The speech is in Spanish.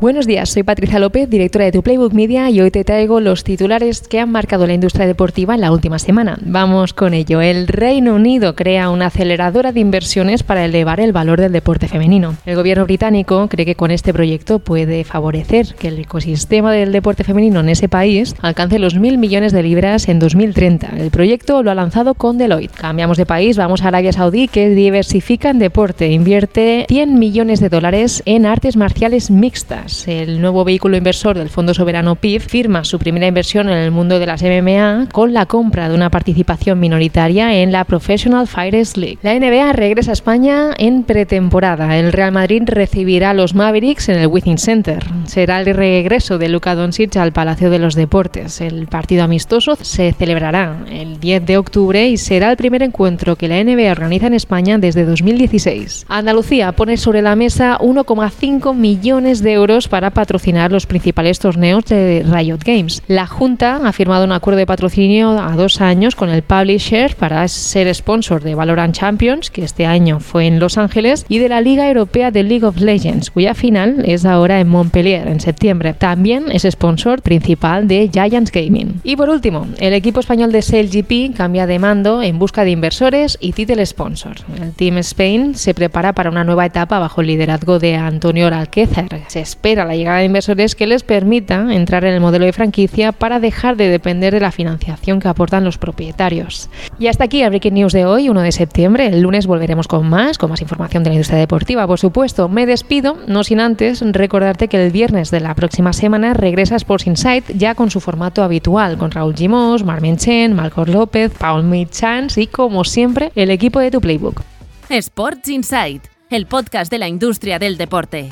Buenos días, soy Patricia López, directora de Tu Playbook Media y hoy te traigo los titulares que han marcado la industria deportiva en la última semana. Vamos con ello. El Reino Unido crea una aceleradora de inversiones para elevar el valor del deporte femenino. El gobierno británico cree que con este proyecto puede favorecer que el ecosistema del deporte femenino en ese país alcance los mil millones de libras en 2030. El proyecto lo ha lanzado con Deloitte. Cambiamos de país, vamos a Arabia Saudí que diversifica en deporte, invierte 100 millones de dólares en artes marciales mixtas el nuevo vehículo inversor del Fondo Soberano PIF, firma su primera inversión en el mundo de las MMA con la compra de una participación minoritaria en la Professional Fighters League. La NBA regresa a España en pretemporada. El Real Madrid recibirá a los Mavericks en el Within Center. Será el regreso de Luka Doncic al Palacio de los Deportes. El partido amistoso se celebrará el 10 de octubre y será el primer encuentro que la NBA organiza en España desde 2016. Andalucía pone sobre la mesa 1,5 millones de euros para patrocinar los principales torneos de Riot Games. La Junta ha firmado un acuerdo de patrocinio a dos años con el publisher para ser sponsor de Valorant Champions, que este año fue en Los Ángeles, y de la Liga Europea de League of Legends, cuya final es ahora en Montpellier, en septiembre. También es sponsor principal de Giants Gaming. Y por último, el equipo español de SailGP cambia de mando en busca de inversores y title sponsor. El Team Spain se prepara para una nueva etapa bajo el liderazgo de Antonio Alquézar. Se espera espera la llegada de inversores que les permita entrar en el modelo de franquicia para dejar de depender de la financiación que aportan los propietarios. Y hasta aquí el Breaking News de hoy, 1 de septiembre. El lunes volveremos con más, con más información de la industria deportiva, por supuesto. Me despido, no sin antes recordarte que el viernes de la próxima semana regresa Sports Insight ya con su formato habitual, con Raúl Gimos, Marmen Chen, Malcor López, Paul Michans y, como siempre, el equipo de tu Playbook. Sports Insight, el podcast de la industria del deporte.